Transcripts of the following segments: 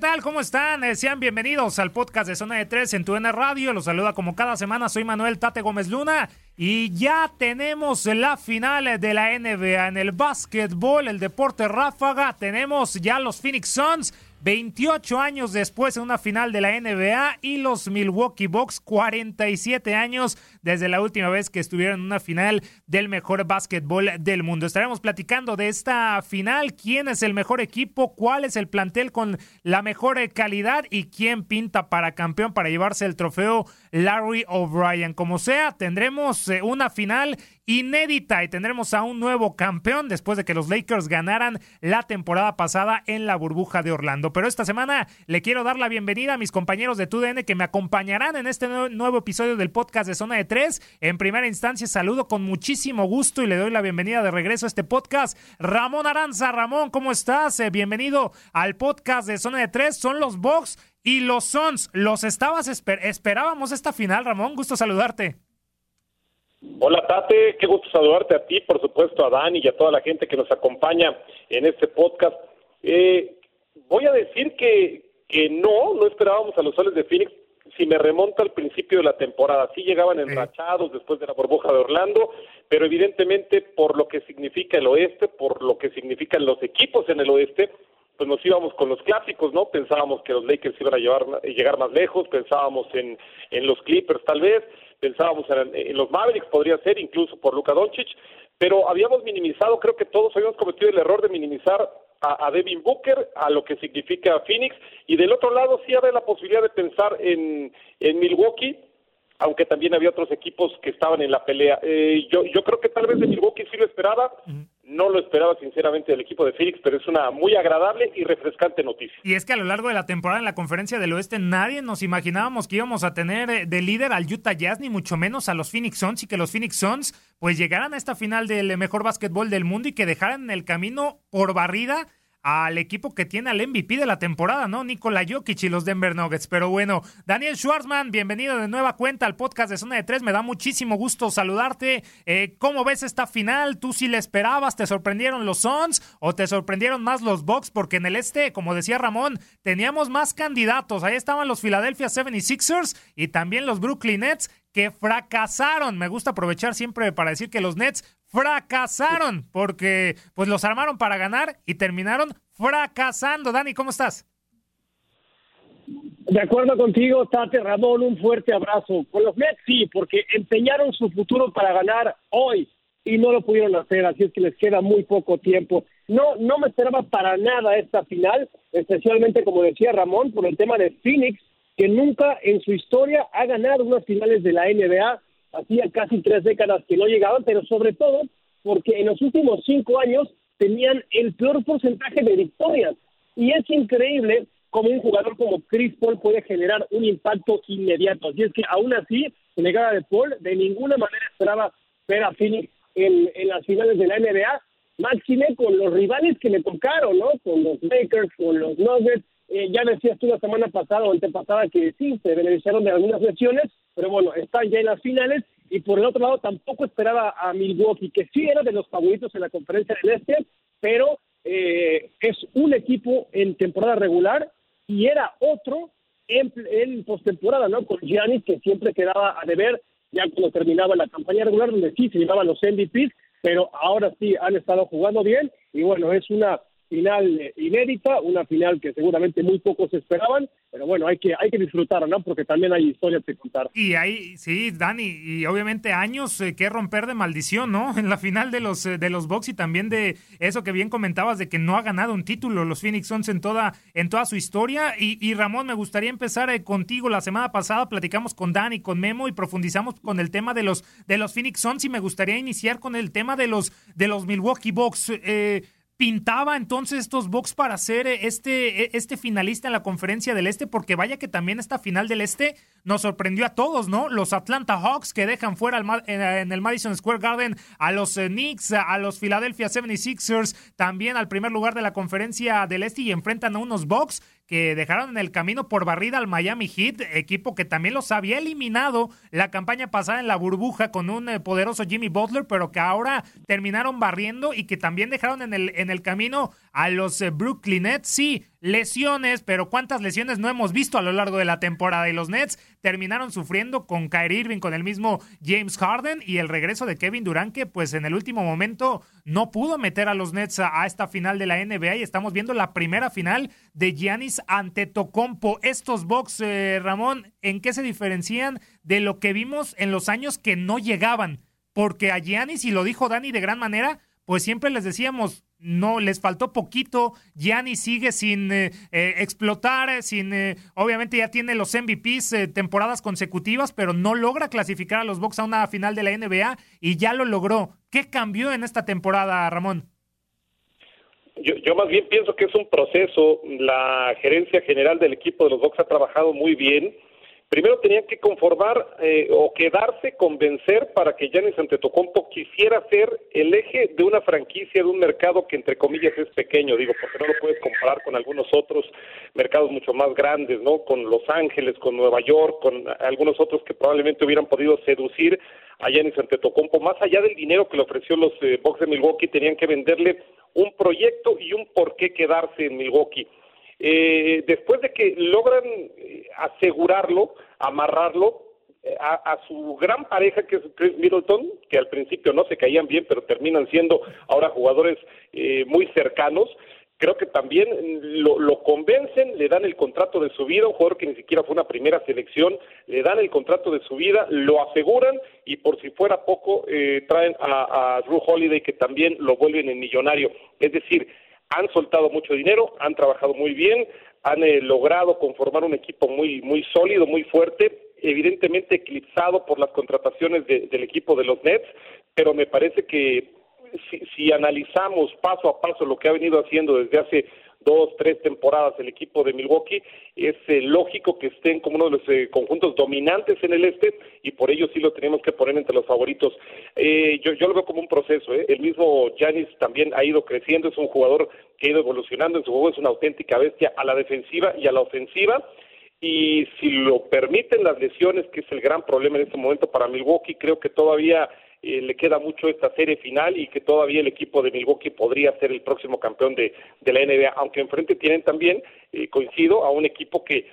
Tal? ¿Cómo están? Eh, sean bienvenidos al podcast de Zona de Tres en tu N Radio. Los saluda como cada semana. Soy Manuel Tate Gómez Luna. Y ya tenemos la final de la NBA en el básquetbol, el deporte ráfaga. Tenemos ya los Phoenix Suns 28 años después en una final de la NBA y los Milwaukee Bucks 47 años desde la última vez que estuvieron en una final del mejor básquetbol del mundo. Estaremos platicando de esta final, quién es el mejor equipo, cuál es el plantel con la mejor calidad y quién pinta para campeón para llevarse el trofeo Larry O'Brien. Como sea, tendremos eh, una final inédita y tendremos a un nuevo campeón después de que los Lakers ganaran la temporada pasada en la burbuja de Orlando. Pero esta semana le quiero dar la bienvenida a mis compañeros de TUDN que me acompañarán en este nuevo episodio del podcast de Zona de En primera instancia saludo con muchísimo gusto y le doy la bienvenida de regreso a este podcast. Ramón Aranza, Ramón, ¿cómo estás? Eh, bienvenido al podcast de Zona de Tres. Son los Bucks y los Sons. ¿Los estabas esperábamos esta final, Ramón? Gusto saludarte. Hola Tate, qué gusto saludarte a ti, por supuesto a Dani y a toda la gente que nos acompaña en este podcast. Eh, voy a decir que, que no, no esperábamos a los soles de Phoenix si me remonta al principio de la temporada. Sí llegaban enrachados después de la burbuja de Orlando, pero evidentemente por lo que significa el oeste, por lo que significan los equipos en el oeste, pues nos íbamos con los clásicos, ¿no? Pensábamos que los Lakers iban a llevar, llegar más lejos, pensábamos en, en los Clippers tal vez, pensábamos en, los Mavericks, podría ser incluso por Luka Doncic, pero habíamos minimizado, creo que todos habíamos cometido el error de minimizar a, Devin Booker, a lo que significa Phoenix, y del otro lado sí había la posibilidad de pensar en, en Milwaukee, aunque también había otros equipos que estaban en la pelea. Eh, yo, yo creo que tal vez de Milwaukee sí lo esperaba, no lo esperaba sinceramente del equipo de Phoenix, pero es una muy agradable y refrescante noticia. Y es que a lo largo de la temporada en la conferencia del oeste nadie nos imaginábamos que íbamos a tener eh, de líder al Utah Jazz, ni mucho menos a los Phoenix Suns, y que los Phoenix Suns pues llegaran a esta final del mejor básquetbol del mundo y que dejaran el camino por barrida al equipo que tiene al MVP de la temporada, ¿no? Nikola Jokic y los Denver Nuggets. Pero bueno, Daniel Schwarzman, bienvenido de nueva cuenta al podcast de Zona de Tres. Me da muchísimo gusto saludarte. Eh, ¿Cómo ves esta final? ¿Tú sí le esperabas? ¿Te sorprendieron los Suns o te sorprendieron más los Bucks? Porque en el este, como decía Ramón, teníamos más candidatos. Ahí estaban los Philadelphia 76ers y también los Brooklyn Nets que fracasaron. Me gusta aprovechar siempre para decir que los Nets fracasaron porque pues los armaron para ganar y terminaron fracasando. Dani, ¿cómo estás? De acuerdo contigo, Tate Ramón, un fuerte abrazo. Con los Nets sí, porque empeñaron su futuro para ganar hoy y no lo pudieron hacer, así es que les queda muy poco tiempo. No, no me esperaba para nada esta final, especialmente como decía Ramón, por el tema de Phoenix, que nunca en su historia ha ganado unas finales de la NBA hacía casi tres décadas que no llegaban, pero sobre todo porque en los últimos cinco años tenían el peor porcentaje de victorias. Y es increíble cómo un jugador como Chris Paul puede generar un impacto inmediato. Así es que aún así, negada de Paul, de ninguna manera esperaba ver a Phoenix en, en las finales de la NBA, máxime con los rivales que le tocaron, ¿no? Con los Lakers, con los Nuggets, eh, ya decías tú la semana pasada o antepasada que sí, se beneficiaron de algunas lesiones, pero bueno, están ya en las finales. Y por el otro lado, tampoco esperaba a Milwaukee, que sí era de los favoritos en la conferencia del Este, pero eh, es un equipo en temporada regular y era otro en, en postemporada, ¿no? Con Giannis, que siempre quedaba a deber ya cuando terminaba la campaña regular, donde sí se llevaban los MVPs. pero ahora sí han estado jugando bien y bueno, es una final eh, inédita, una final que seguramente muy pocos esperaban, pero bueno, hay que, hay que disfrutar, ¿no? Porque también hay historias que contar. Y hay, sí, Dani, y obviamente años eh, que romper de maldición, ¿no? En la final de los, eh, de los Bucks y también de eso que bien comentabas de que no ha ganado un título los Phoenix Suns en toda, en toda su historia. Y, y Ramón, me gustaría empezar contigo. La semana pasada platicamos con Dani, con Memo y profundizamos con el tema de los, de los Phoenix Suns y me gustaría iniciar con el tema de los, de los Milwaukee Bucks. Eh, pintaba entonces estos Bucks para ser eh, este, eh, este finalista en la conferencia del Este, porque vaya que también esta final del Este nos sorprendió a todos, ¿no? Los Atlanta Hawks que dejan fuera en el Madison Square Garden a los eh, Knicks, a los Philadelphia 76ers, también al primer lugar de la conferencia del Este y enfrentan a unos Bucks que dejaron en el camino por barrida al Miami Heat, equipo que también los había eliminado la campaña pasada en la burbuja con un poderoso Jimmy Butler, pero que ahora terminaron barriendo y que también dejaron en el, en el camino a los eh, Brooklyn Nets. Sí, lesiones, pero ¿cuántas lesiones no hemos visto a lo largo de la temporada? Y los Nets terminaron sufriendo con Kyrie Irving, con el mismo James Harden y el regreso de Kevin Durant, que pues en el último momento no pudo meter a los Nets a, esta final de la NBA y estamos viendo la primera final de Giannis ante Tocompo. Estos Bucks, eh, Ramón, ¿en qué se diferencian de lo que vimos en los años que no llegaban? Porque a Giannis, y lo dijo Dani de gran manera, pues siempre les decíamos, no les faltó poquito, Gianni sigue sin eh, eh, explotar, sin eh, obviamente ya tiene los MVPs temporadas consecutivas, pero no logra clasificar a los Bucks a una final de la NBA y ya lo logró. ¿Qué cambió en esta temporada, Ramón? Yo, yo más bien pienso que es un proceso. La gerencia general del equipo de los Bucks ha trabajado muy bien primero tenían que conformar eh, o quedarse, convencer para que Giannis Antetokounmpo quisiera ser el eje de una franquicia de un mercado que entre comillas es pequeño, digo, porque no lo puedes comparar con algunos otros mercados mucho más grandes, ¿no? Con Los Ángeles, con Nueva York, con algunos otros que probablemente hubieran podido seducir a Giannis Antetokounmpo. Más allá del dinero que le ofreció los eh, de Milwaukee, tenían que venderle un proyecto y un por qué quedarse en Milwaukee eh, después de que logran eh, asegurarlo, amarrarlo eh, a, su gran pareja que es Chris Middleton, que al principio no se caían bien, pero terminan siendo ahora jugadores eh, muy cercanos. Creo que también lo, lo, convencen, le dan el contrato de su vida, un jugador que ni siquiera fue una primera selección, le dan el contrato de su vida, lo aseguran y por si fuera poco eh, traen a, a Drew Holiday que también lo vuelven en millonario. Es decir, han soltado mucho dinero, han trabajado muy bien, han eh, logrado conformar un equipo muy, muy sólido, muy fuerte, evidentemente eclipsado por las contrataciones del equipo de los Nets, pero me parece que si, si analizamos paso a paso lo que ha venido haciendo desde hace dos, tres temporadas el equipo de Milwaukee, es eh, lógico que estén como uno de los eh, conjuntos dominantes en el este y por ello sí lo tenemos que poner entre los favoritos. Eh, yo, yo lo veo como un proceso, el mismo Janis también ha ido creciendo, es un jugador que ha ido evolucionando en su juego, es una auténtica bestia a la defensiva y a la ofensiva. Y si lo permiten las lesiones, que es el gran problema en este momento para Milwaukee, creo que todavía eh, le queda mucho esta serie final y que todavía el equipo de Milwaukee podría ser el próximo campeón de, la NBA, aunque enfrente tienen también, eh, coincido, a un equipo que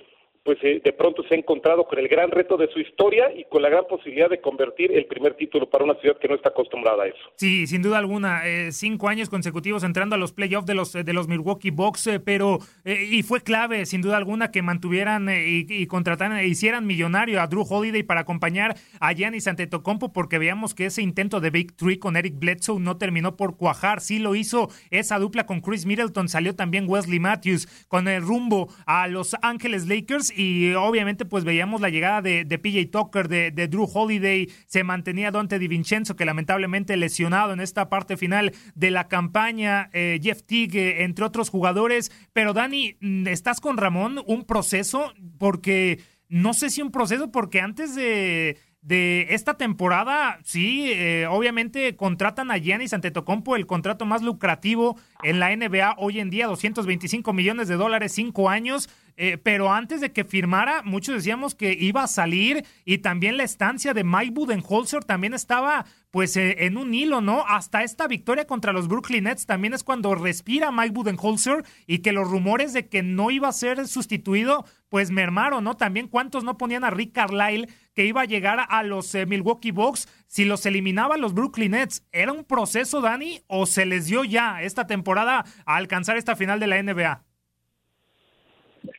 pues eh, de pronto se ha encontrado con el gran reto de su historia y con la gran posibilidad de convertir el primer título para una ciudad que no está acostumbrada a eso. Sí, sin duda alguna, eh, cinco años consecutivos entrando a los playoffs de los de los Milwaukee Bucks, eh, pero y fue clave, sin duda alguna, que mantuvieran y, contrataran, e hicieran millonario a Drew Holiday para acompañar a Giannis Antetokounmpo, porque veamos que ese intento de Big Three con Eric Bledsoe no terminó por cuajar, sí lo hizo esa dupla con Chris Middleton, salió también Wesley Matthews con el rumbo a Los Ángeles Lakers y obviamente pues veíamos la llegada de, PJ Tucker, de, Drew Holiday, se mantenía Dante DiVincenzo que lamentablemente lesionado en esta parte final de la campaña, eh, Jeff Teague, entre otros jugadores, pero Dani, mm, ¿estás con Ramón? ¿Un proceso? Porque no sé si un proceso, porque antes de de esta temporada, sí, eh, obviamente contratan a Giannis Antetokounmpo, el contrato más lucrativo en la NBA hoy en día, 225 millones de dólares, cinco años. Eh, pero antes de que firmara, muchos decíamos que iba a salir y también la estancia de Mike Budenholzer también estaba pues eh, en un hilo, ¿no? Hasta esta victoria contra los Brooklyn Nets también es cuando respira Mike Budenholzer y que los rumores de que no iba a ser sustituido pues mermaron, ¿no? También cuántos no ponían a Rick Carlisle que iba a llegar a los eh, Milwaukee Bucks si los eliminaban los Brooklyn Nets. ¿Era un proceso, Dani, o se les dio ya esta temporada a alcanzar esta final de la NBA?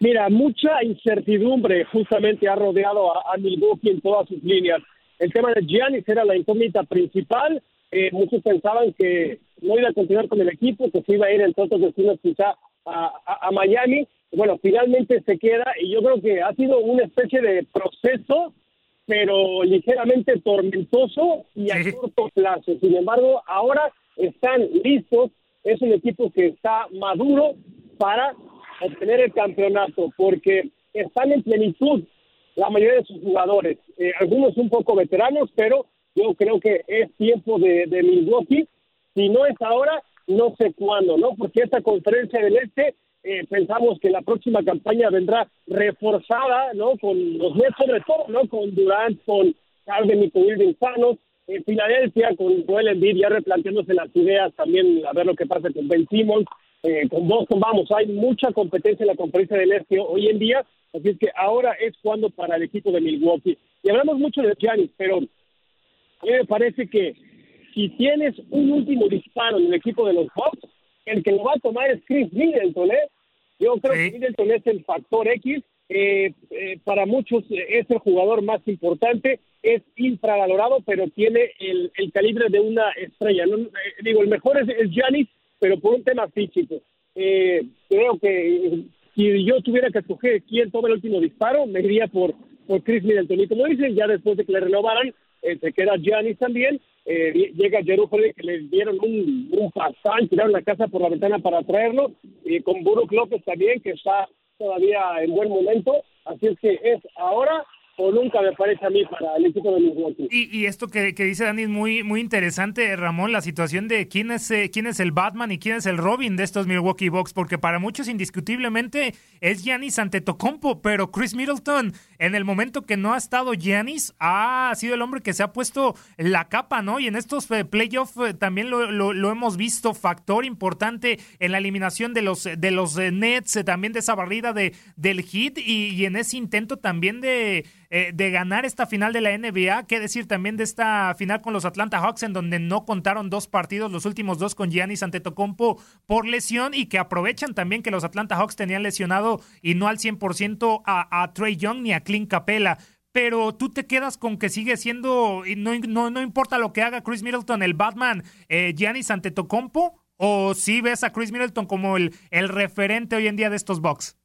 Mira, mucha incertidumbre justamente ha rodeado a, Milwaukee en todas sus líneas. El tema de Giannis era la incógnita principal. Eh, muchos pensaban que no iba a continuar con el equipo, que se iba a ir en otros destinos quizá a, Miami. Bueno, finalmente se queda y yo creo que ha sido una especie de proceso, pero ligeramente tormentoso y a corto plazo. Sin embargo, ahora están listos. Es un equipo que está maduro para obtener el campeonato, porque están en plenitud la mayoría de sus jugadores. Eh, algunos un poco veteranos, pero yo creo que es tiempo de, de Milwaukee. Si no es ahora, no sé cuándo, ¿no? Porque esta conferencia del Este, eh, pensamos que la próxima campaña vendrá reforzada, ¿no? Con los Nets sobre todo, ¿no? Con Durant, con Harden y con Irving Sanos. En Filadelfia, con Joel Embiid ya replanteándose las ideas también, a ver lo que pasa con Ben Simmons. Eh, con Boston, vamos, hay mucha competencia en la conferencia del Este hoy en día, así es que ahora es cuando para el equipo de Milwaukee. Y hablamos mucho de Giannis, pero a mí me parece que si tienes un último disparo en el equipo de los Bucks, el que lo va a tomar es Chris Middleton, ¿eh? Yo creo que Middleton es el factor X. Eh, eh, para muchos es el jugador más importante, es infravalorado, pero tiene el, calibre de una estrella. No, digo, el mejor es, es Giannis, pero por un tema físico. creo que si yo tuviera que escoger quién toma el último disparo, me iría por, por Chris Middleton. Y como dicen, ya después de que le renovaran, se queda Giannis también eh, llega Jerusalén que le dieron un, un tiraron la casa por la ventana para traerlo, y con Buruk López también, que está todavía en buen momento, así es que es ahora o nunca me parece a mí para el equipo de Milwaukee. Y, y esto que, dice Dani es muy, muy interesante, Ramón, la situación de quién es, eh, quién es el Batman y quién es el Robin de estos Milwaukee Bucks, porque para muchos indiscutiblemente es Giannis Antetokounmpo, pero Chris Middleton, en el momento que no ha estado Giannis, ha sido el hombre que se ha puesto la capa, ¿no? Y en estos eh, playoffs eh, también lo, lo, hemos visto, factor importante en la eliminación de los, de los Nets, también de esa barrida de, del hit y, y en ese intento también de eh, de ganar esta final de la NBA. ¿Qué decir también de esta final con los Atlanta Hawks, en donde no contaron dos partidos, los últimos dos con Giannis Antetokounmpo por lesión y que aprovechan también que los Atlanta Hawks tenían lesionado y no al 100% a, a Trey Young ni a Clint Capella pero tú te quedas con que sigue siendo, no, no, no importa lo que haga Chris Middleton, el Batman, eh, Giannis Antetokounmpo, o si ves a Chris Middleton como el, el referente hoy en día de estos Bucks?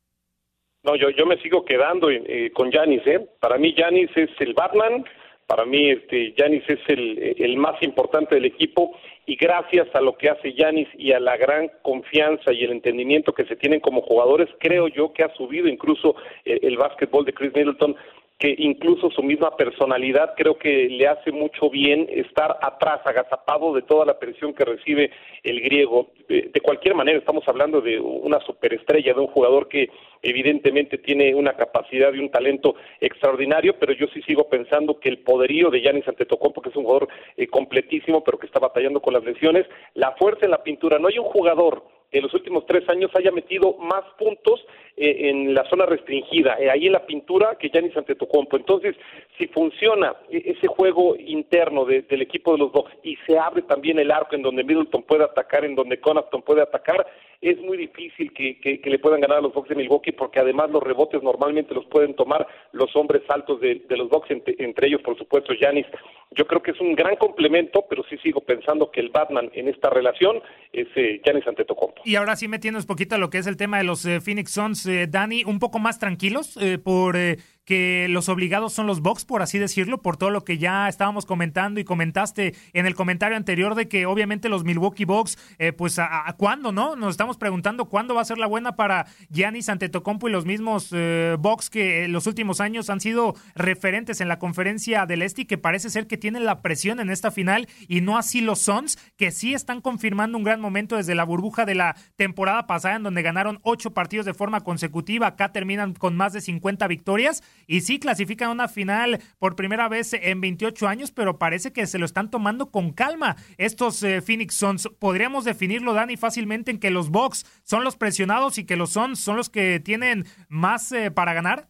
No, yo, yo me sigo quedando eh, con Janis, ¿eh? Para mí Janis es el Batman, para mí este Janis es el, el más importante del equipo y gracias a lo que hace Yanis y a la gran confianza y el entendimiento que se tienen como jugadores, creo yo que ha subido incluso el, el básquetbol de Chris Middleton que incluso su misma personalidad creo que le hace mucho bien estar atrás, agazapado de toda la presión que recibe el griego. De, cualquier manera, estamos hablando de una superestrella, de un jugador que evidentemente tiene una capacidad y un talento extraordinario, pero yo sí sigo pensando que el poderío de Yanis Antetokounmpo, que es un jugador eh, completísimo, pero que está batallando con las lesiones, la fuerza en la pintura, no hay un jugador en los últimos tres años haya metido más puntos eh, en la zona restringida, eh, ahí en la pintura, que Giannis Antetokounmpo. Entonces, si funciona e-, ese juego interno del equipo de los Bucks y se abre también el arco en donde Middleton puede atacar, en donde Connaughton puede atacar, es muy difícil que, le puedan ganar a los Bucks de Milwaukee porque además los rebotes normalmente los pueden tomar los hombres altos de, los Bucks, entre, ellos, por supuesto, Giannis. Yo creo que es un gran complemento, pero sí sigo pensando que el Batman en esta relación es eh, Giannis Antetokounmpo. Y ahora sí metiéndonos poquito a lo que es el tema de los eh, Phoenix Suns, eh, Dani, un poco más tranquilos eh, por que los obligados son los Bucks, por así decirlo, por todo lo que ya estábamos comentando y comentaste en el comentario anterior de que obviamente los Milwaukee Bucks, eh, pues a, cuándo, ¿no? Nos estamos preguntando cuándo va a ser la buena para Giannis Antetokounmpo y los mismos eh, Bucks que en los últimos años han sido referentes en la conferencia del Este y que parece ser que tienen la presión en esta final y no así los Suns, que sí están confirmando un gran momento desde la burbuja de la temporada pasada en donde ganaron ocho partidos de forma consecutiva, acá terminan con más de 50 victorias y sí clasifican a una final por primera vez en 28 años, pero parece que se lo están tomando con calma estos eh, Phoenix Suns. Podríamos definirlo, Dani, fácilmente en que los Bucks son los presionados y que los Suns son los que tienen más eh, para ganar.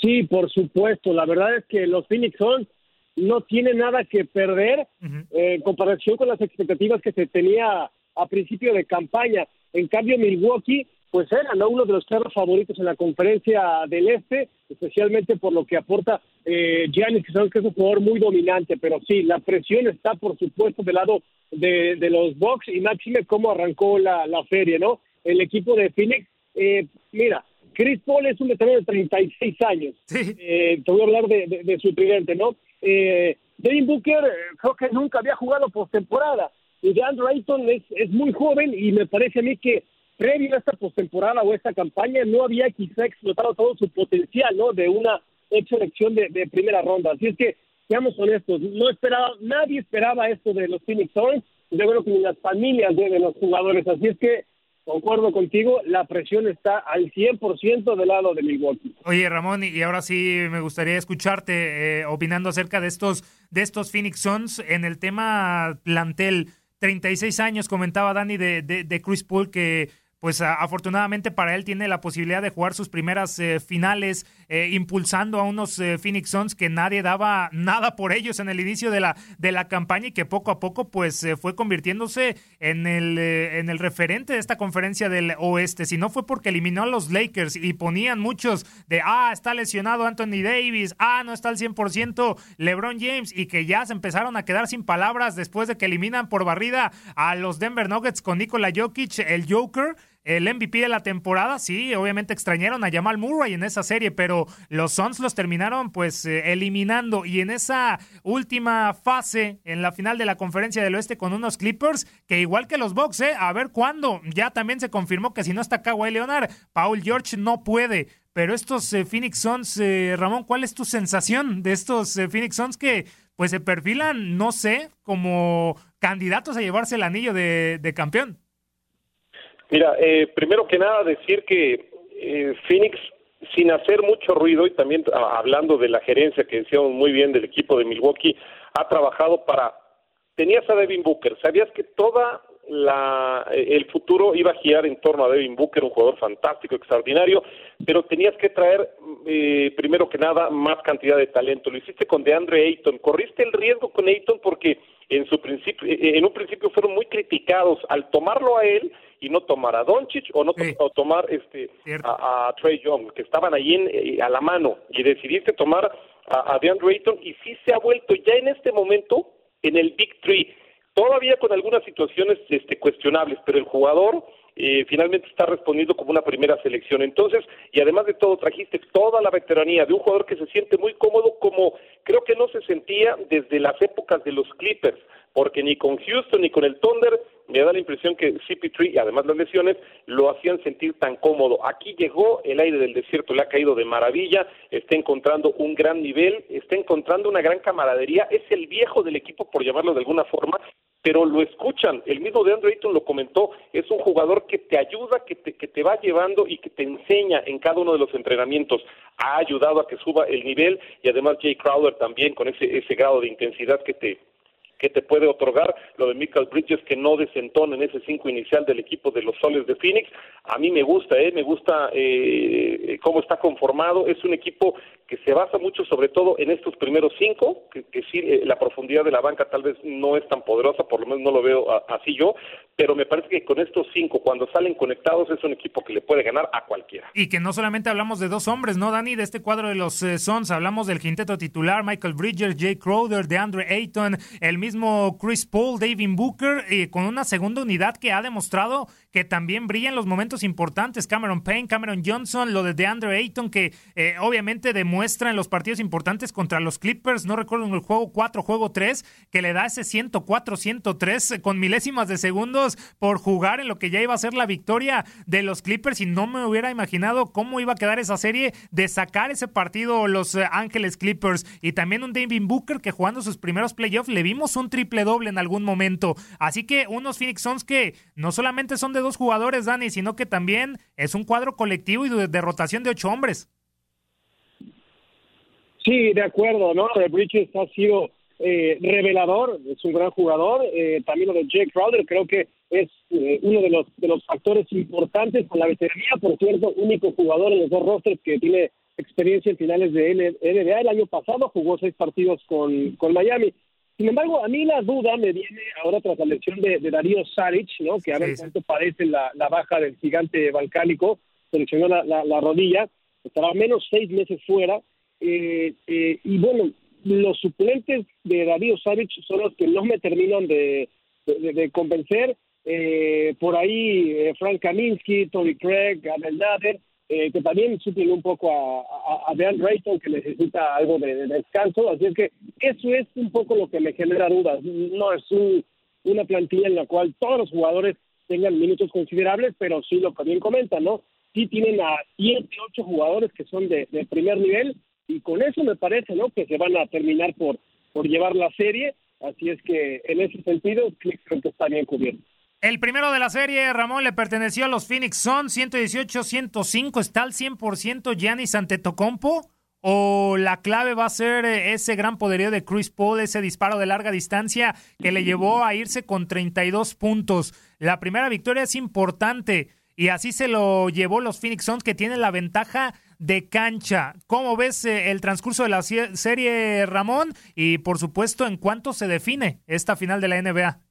Sí, por supuesto. La verdad es que los Phoenix Suns no tienen nada que perder eh, en comparación con las expectativas que se tenía a principio de campaña. En cambio, Milwaukee, pues era ¿no? uno de los claros favoritos en la conferencia del Este, especialmente por lo que aporta eh, Giannis, que sabemos que es un jugador muy dominante, pero sí, la presión está, por supuesto, del lado de, los Bucks y máxime cómo arrancó la, la feria, ¿no? El equipo de Phoenix, eh, mira, Chris Paul es un veterano de 36 años. Eh, te voy a hablar de, su tridente, ¿no? Eh, Devin Booker creo que nunca había jugado postemporada. Y DeAndre Ayton es, es muy joven y me parece a mí que previo a esta postemporada o esta campaña no había quizá explotado todo su potencial, ¿no? De una selección de, primera ronda. Así es que, seamos honestos, no esperaba, nadie esperaba esto de los Phoenix Suns, yo creo que ni las familias de los jugadores. Así es que concuerdo contigo, la presión está al 100% del lado de Milwaukee. Oye, Ramón, y ahora sí me gustaría escucharte eh, opinando acerca de estos, de estos Phoenix Suns en el tema plantel. 36 años, comentaba Dani de, de, de Chris Paul, que pues afortunadamente para él tiene la posibilidad de jugar sus primeras eh, finales eh, impulsando a unos eh, Phoenix Suns que nadie daba nada por ellos en el inicio de la, de la campaña y que poco a poco pues fue convirtiéndose en el, en el referente de esta conferencia del oeste. Si no fue porque eliminó a los Lakers y ponían muchos de, ah, está lesionado Anthony Davis, ah, no está al 100% LeBron James y que ya se empezaron a quedar sin palabras después de que eliminan por barrida a los Denver Nuggets con Nikola Jokic, el Joker el MVP de la temporada, sí, obviamente extrañaron a Jamal Murray en esa serie, pero los Suns los terminaron pues eh, eliminando. Y en esa última fase en la final de la conferencia del oeste con unos Clippers que igual que los Bucks, eh, a ver cuándo, ya también se confirmó que si no está Kawhi Leonard, Paul George no puede, pero estos eh, Phoenix Suns, Ramón, ¿cuál es tu sensación de estos Phoenix Suns que pues se perfilan, no sé, como candidatos a llevarse el anillo de campeón? Mira, eh, primero que nada decir que eh, Phoenix, sin hacer mucho ruido y también ah, hablando de la gerencia que decíamos muy bien del equipo de Milwaukee, ha trabajado para... Tenías a Devin Booker, sabías que toda la, el futuro iba a girar en torno a Devin Booker, un jugador fantástico, extraordinario, pero tenías que traer, eh, primero que nada, más cantidad de talento. Lo hiciste con DeAndre Ayton. Corriste el riesgo con Ayton porque en, su principio, en un principio fueron muy criticados. Al tomarlo a él, y no tomar a Doncic o no tomar este a, Trey Young, que estaban ahí en, eh, a la mano y decidiste tomar a, a DeAndre Ayton y sí se ha vuelto ya en este momento en el Big Three, todavía con algunas situaciones este, cuestionables, pero el jugador eh, finalmente está respondiendo como una primera selección. Entonces, y además de todo, trajiste toda la veteranía de un jugador que se siente muy cómodo como creo que no se sentía desde las épocas de los Clippers, porque ni con Houston ni con el Thunder me da la impresión que CP3 y además las lesiones lo hacían sentir tan cómodo. Aquí llegó el aire del desierto, le ha caído de maravilla, está encontrando un gran nivel, está encontrando una gran camaradería, es el viejo del equipo por llamarlo de alguna forma, pero lo escuchan. El mismo de Andrew Ayton lo comentó, es un jugador que te ayuda, que te, que te va llevando y que te enseña en cada uno de los entrenamientos. Ha ayudado a que suba el nivel y además Jay Crowder también con ese, ese grado de intensidad que te, que te puede otorgar lo de Michael Bridges que no desentona en ese cinco inicial del equipo de los Soles de Phoenix. A mí me gusta, ¿eh? me gusta eh, cómo está conformado. Es un equipo que se basa mucho sobre todo en estos primeros cinco, que, que sí, eh, la profundidad de la banca tal vez no es tan poderosa, por lo menos no lo veo así yo, pero me parece que con estos cinco, cuando salen conectados, es un equipo que le puede ganar a cualquiera. Y que no solamente hablamos de dos hombres, ¿no, Dani? De este cuadro de los eh, Sons, hablamos del quinteto titular, Michael Bridges, Jay Crowder, DeAndre Ayton, el mismo Chris Paul, David Booker, y con una segunda unidad que ha demostrado que también brilla en los momentos importantes, Cameron Payne, Cameron Johnson, lo de DeAndre Ayton, que eh, obviamente demuestra en los partidos importantes contra los Clippers, no recuerdo en el juego 4, juego 3, que le da ese 104-103 con milésimas de segundos por jugar en lo que ya iba a ser la victoria de los Clippers. Y no me hubiera imaginado cómo iba a quedar esa serie de sacar ese partido los eh, Ángeles Clippers. Y también un David Booker que jugando sus primeros playoffs le vimos un triple doble en algún momento. Así que unos Phoenix Suns que no solamente son de dos jugadores, Dani, sino que también es un cuadro colectivo y de, rotación de ocho hombres. Sí, de acuerdo, ¿no? De Bridges ha sido eh, revelador, es un gran jugador. Eh, también lo de Jake Crowder, creo que es eh, uno de los, de los factores importantes con la veteranía, por cierto, único jugador en los dos rosters que tiene experiencia en finales de NBA. El año pasado jugó seis partidos con, con Miami. Sin embargo, a mí la duda me viene ahora tras la lesión de, Darío Saric, ¿no? que a ver cuánto parece la, la, baja del gigante balcánico, seleccionó la, la, rodilla, estará menos seis meses fuera. Eh, eh, y bueno, los suplentes de Darío Saric son los que no me terminan de, de, convencer. Eh, por ahí Frank Kaminsky, Tony Craig, Abel Nader, eh, que también suplen un poco a, a, Dan Rayton, que necesita algo de, descanso. Así es que eso es un poco lo que me genera dudas. No es una plantilla en la cual todos los jugadores tengan minutos considerables, pero sí lo que bien comentan, ¿no? Sí tienen a 7, 8 jugadores que son de, de primer nivel y con eso me parece, ¿no? Que se van a terminar por, por llevar la serie. Así es que en ese sentido creo que está bien cubierto. El primero de la serie, Ramón, le perteneció a los Phoenix Son 118-105. ¿Está al 100% Giannis Antetokounmpo? ¿O la clave va a ser eh, ese gran poderío de Chris Paul, ese disparo de larga distancia que le llevó a irse con 32 puntos? La primera victoria es importante y así se lo llevó los Phoenix Suns que tienen la ventaja de cancha. ¿Cómo ves eh, el transcurso de la serie, Ramón? Y por supuesto, ¿en cuánto se define esta final de la NBA?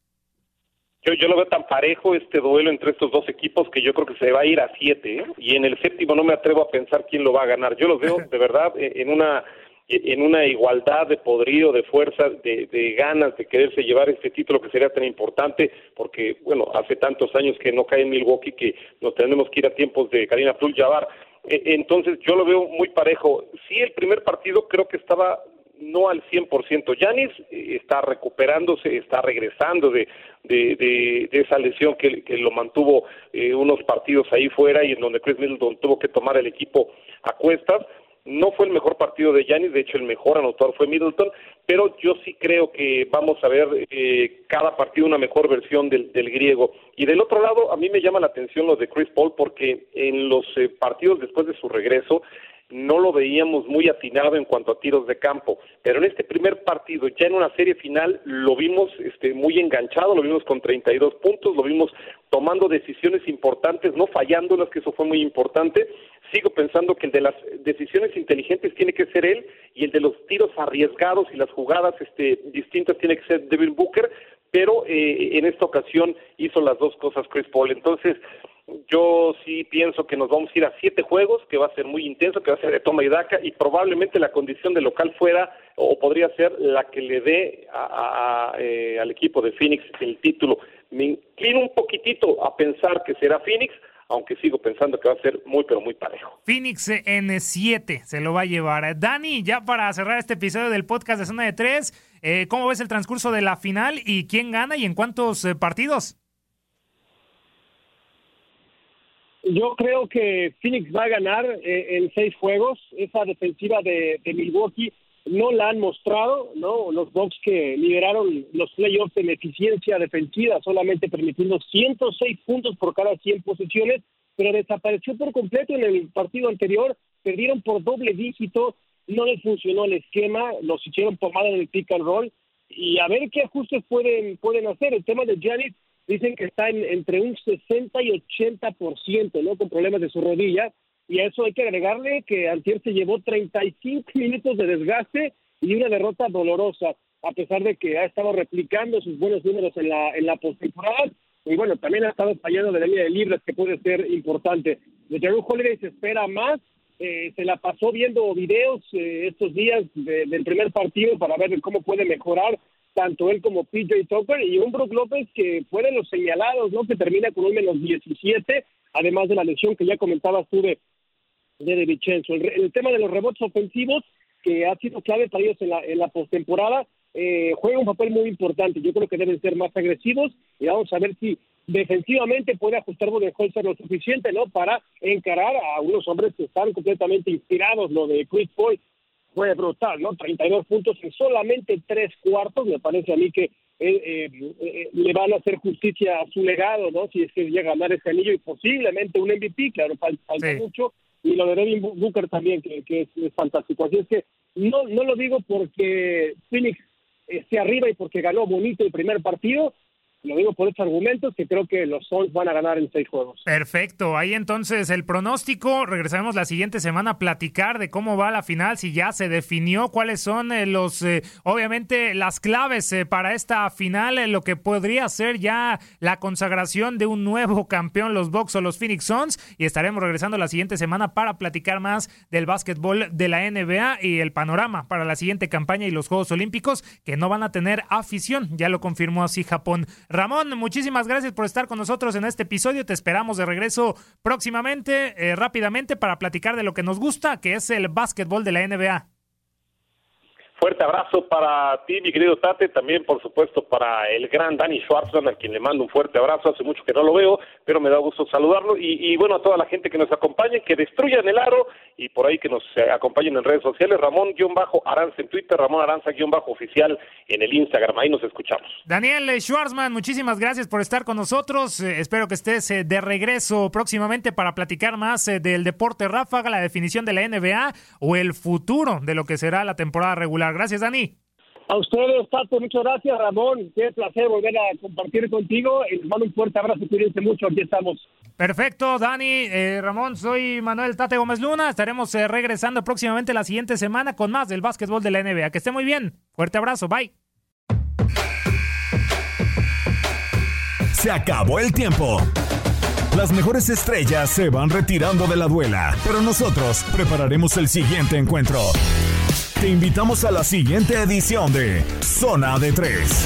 Yo, yo lo veo tan parejo este duelo entre estos dos equipos que yo creo que se va a ir a siete. ¿eh? Y en el séptimo no me atrevo a pensar quién lo va a ganar. Yo los veo de verdad en una en una igualdad de poderío, de fuerza, de, de, ganas de quererse llevar este título que sería tan importante, porque, bueno, hace tantos años que no cae en Milwaukee que nos tenemos que ir a tiempos de Karina Abdul-Jabbar. E, entonces, yo lo veo muy parejo. Sí, el primer partido creo que estaba no al 100%. Yanis eh, está recuperándose, está regresando de, de, de, esa lesión que, lo mantuvo eh, unos partidos ahí fuera y en donde Chris Middleton tuvo que tomar el equipo a cuestas. No fue el mejor partido de Yanis, de hecho el mejor anotador fue Middleton, pero yo sí creo que vamos a ver eh, cada partido una mejor versión del, del, griego. Y del otro lado, a mí me llama la atención lo de Chris Paul porque en los partidos después de su regreso, no lo veíamos muy atinado en cuanto a tiros de campo, pero en este primer partido, ya en una serie final, lo vimos este, muy enganchado, lo vimos con 32 puntos, lo vimos tomando decisiones importantes, no fallándolas, que eso fue muy importante. Sigo pensando que el de las decisiones inteligentes tiene que ser él y el de los tiros arriesgados y las jugadas este, distintas tiene que ser Devin Booker, pero eh, en esta ocasión hizo las dos cosas Chris Paul. Entonces, yo sí pienso que nos vamos a ir a siete juegos, que va a ser muy intenso, que va a ser de toma y daca, y probablemente la condición de local fuera o podría ser la que le dé eh, al equipo de Phoenix el título. Me inclino un poquitito a pensar que será Phoenix, aunque sigo pensando que va a ser muy, pero muy parejo. Phoenix en 7 se lo va a llevar. Dani, ya para cerrar este episodio del podcast de Zona de 3, eh, ¿cómo ves el transcurso de la final y quién gana y en cuántos eh, partidos? Yo creo que Phoenix va a ganar eh, en seis juegos. Esa defensiva de, Milwaukee no la han mostrado, ¿no? Los Bucks que lideraron los playoffs en eficiencia defensiva, solamente permitiendo 106 puntos por cada 100 posiciones, pero desapareció por completo en el partido anterior, perdieron por doble dígito, no les funcionó el esquema, los hicieron pomada en el pick and roll, y a ver qué ajustes pueden, pueden hacer. El tema de Giannis dicen que está en, entre un 60 y 80%, ¿no? Con problemas de su rodilla. Y a eso hay que agregarle que Antier se llevó 35 minutos de desgaste y una derrota dolorosa, a pesar de que ha estado replicando sus buenos números en la, en la postemporada. Y bueno, también ha estado fallando de la línea de libres, que puede ser importante. De Jerry Holiday se espera más. Eh, se la pasó viendo videos eh, estos días del primer partido para ver cómo puede mejorar tanto él como PJ Tucker y un Brook López que fue los señalados, ¿no? Que termina con un menos 17, además de la lesión que ya comentabas tú de, de, Vincenzo. El, tema de los rebotes ofensivos, que ha sido clave para ellos en la, en la postemporada, eh, juega un papel muy importante. Yo creo que deben ser más agresivos y vamos a ver si defensivamente puede ajustar Budenholzer lo suficiente, ¿no? Para encarar a unos hombres que están completamente inspirados, lo de Chris Paul fue brutal, ¿no? 32 puntos en solamente tres cuartos, me parece a mí que eh, eh, eh, le van a hacer justicia a su legado, ¿no? Si es que llega a ganar ese anillo y posiblemente un MVP, claro, falta, mucho, y lo de Devin Booker también, que, es, fantástico. Así es que no, no lo digo porque Phoenix esté arriba y porque ganó bonito el primer partido, lo digo por estos argumentos que creo que los Suns van a ganar en seis juegos. Perfecto. Ahí entonces el pronóstico. Regresaremos la siguiente semana a platicar de cómo va la final, si ya se definió cuáles son eh, los, eh, obviamente, las claves eh, para esta final, lo que podría ser ya la consagración de un nuevo campeón, los Bucks o los Phoenix Suns. Y estaremos regresando la siguiente semana para platicar más del básquetbol de la NBA y el panorama para la siguiente campaña y los Juegos Olímpicos que no van a tener afición. Ya lo confirmó así Japón. Ramón, muchísimas gracias por estar con nosotros en este episodio. Te esperamos de regreso próximamente, eh, rápidamente, para platicar de lo que nos gusta, que es el básquetbol de la NBA. Fuerte abrazo para ti, mi querido Tate, también por supuesto para el gran Danny Schwartzman, a quien le mando un fuerte abrazo, hace mucho que no lo veo, pero me da gusto saludarlo, y, bueno, a toda la gente que nos acompañe, que destruyan el aro, y por ahí que nos eh, acompañen en redes sociales, Ramón-Aranza en Twitter, Ramón Aranza-oficial en el Instagram, ahí nos escuchamos. Daniel Schwartzman, muchísimas gracias por estar con nosotros, eh, espero que estés eh, de regreso próximamente para platicar más del deporte ráfaga, la definición de la NBA o el futuro de lo que será la temporada regular Gracias, Dani. A ustedes, Tato, muchas gracias, Ramón. Qué placer volver a compartir contigo. Les mando un fuerte abrazo, cuídense mucho, aquí estamos. Perfecto, Dani, eh, Ramón, soy Manuel Tate Gómez Luna. Estaremos eh, regresando próximamente la siguiente semana con más del básquetbol de la NBA. Que esté muy bien. Fuerte abrazo, bye. Se acabó el tiempo. Las mejores estrellas se van retirando de la duela, pero nosotros prepararemos el siguiente encuentro. Te invitamos a la siguiente edición de Zona de Tres.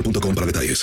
para detalles.